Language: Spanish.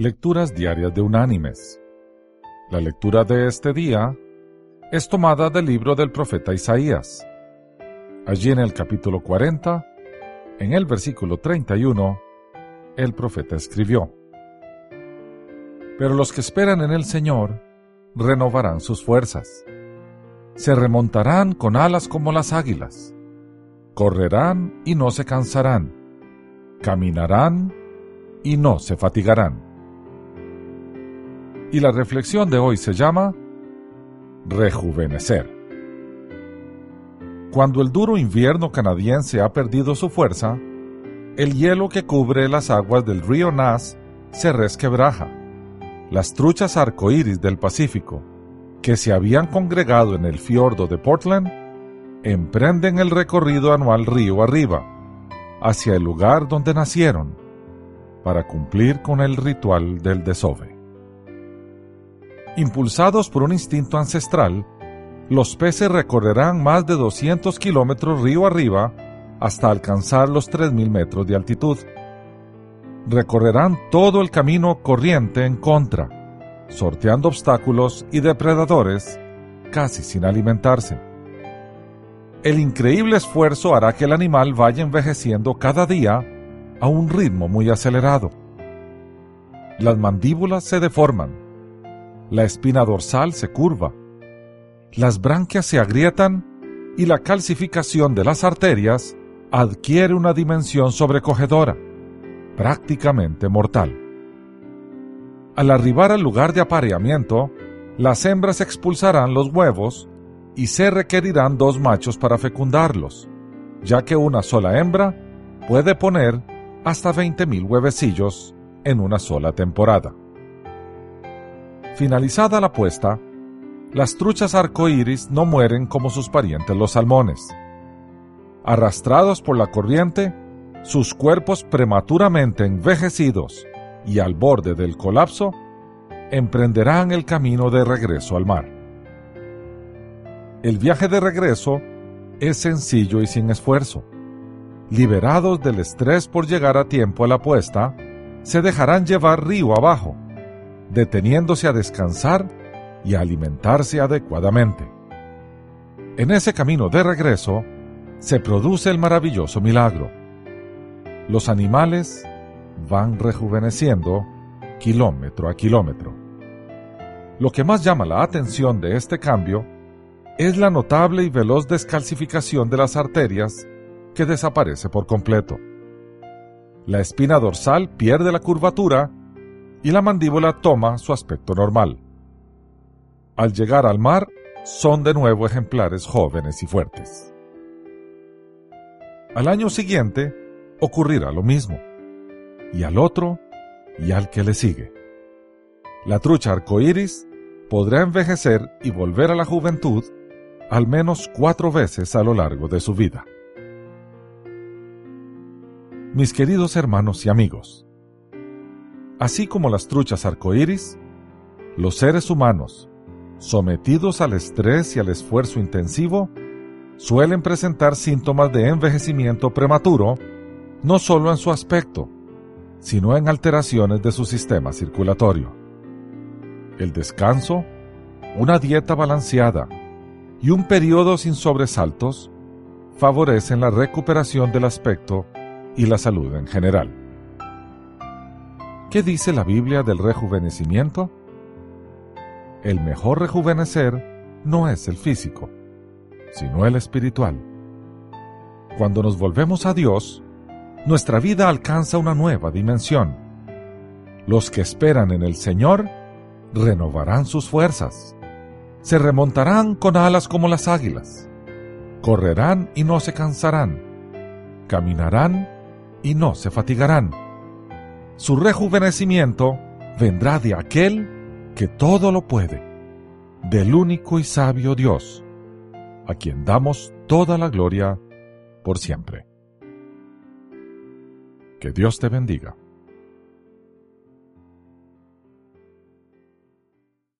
Lecturas Diarias de Unánimes. La lectura de este día es tomada del libro del profeta Isaías. Allí en el capítulo 40, en el versículo 31, el profeta escribió, Pero los que esperan en el Señor renovarán sus fuerzas. Se remontarán con alas como las águilas. Correrán y no se cansarán. Caminarán y no se fatigarán y la reflexión de hoy se llama Rejuvenecer. Cuando el duro invierno canadiense ha perdido su fuerza, el hielo que cubre las aguas del río Nass se resquebraja. Las truchas arcoíris del Pacífico, que se habían congregado en el fiordo de Portland, emprenden el recorrido anual río arriba, hacia el lugar donde nacieron, para cumplir con el ritual del desove. Impulsados por un instinto ancestral, los peces recorrerán más de 200 kilómetros río arriba hasta alcanzar los 3.000 metros de altitud. Recorrerán todo el camino corriente en contra, sorteando obstáculos y depredadores casi sin alimentarse. El increíble esfuerzo hará que el animal vaya envejeciendo cada día a un ritmo muy acelerado. Las mandíbulas se deforman, la espina dorsal se curva, las branquias se agrietan y la calcificación de las arterias adquiere una dimensión sobrecogedora, prácticamente mortal. Al arribar al lugar de apareamiento, las hembras expulsarán los huevos y se requerirán dos machos para fecundarlos, ya que una sola hembra puede poner hasta 20.000 huevecillos en una sola temporada. Finalizada la puesta, las truchas arcoíris no mueren como sus parientes los salmones. Arrastrados por la corriente, sus cuerpos prematuramente envejecidos y al borde del colapso, emprenderán el camino de regreso al mar. El viaje de regreso es sencillo y sin esfuerzo. Liberados del estrés por llegar a tiempo a la puesta, se dejarán llevar río abajo deteniéndose a descansar y a alimentarse adecuadamente. En ese camino de regreso se produce el maravilloso milagro. Los animales van rejuveneciendo kilómetro a kilómetro. Lo que más llama la atención de este cambio es la notable y veloz descalcificación de las arterias que desaparece por completo. La espina dorsal pierde la curvatura y la mandíbula toma su aspecto normal. Al llegar al mar, son de nuevo ejemplares jóvenes y fuertes. Al año siguiente ocurrirá lo mismo, y al otro, y al que le sigue. La trucha arcoíris podrá envejecer y volver a la juventud al menos cuatro veces a lo largo de su vida. Mis queridos hermanos y amigos, Así como las truchas arcoíris, los seres humanos, sometidos al estrés y al esfuerzo intensivo, suelen presentar síntomas de envejecimiento prematuro, no solo en su aspecto, sino en alteraciones de su sistema circulatorio. El descanso, una dieta balanceada y un periodo sin sobresaltos favorecen la recuperación del aspecto y la salud en general. ¿Qué dice la Biblia del rejuvenecimiento? El mejor rejuvenecer no es el físico, sino el espiritual. Cuando nos volvemos a Dios, nuestra vida alcanza una nueva dimensión. Los que esperan en el Señor renovarán sus fuerzas, se remontarán con alas como las águilas, correrán y no se cansarán, caminarán y no se fatigarán su rejuvenecimiento vendrá de aquel que todo lo puede, del único y sabio Dios, a quien damos toda la gloria por siempre. Que Dios te bendiga.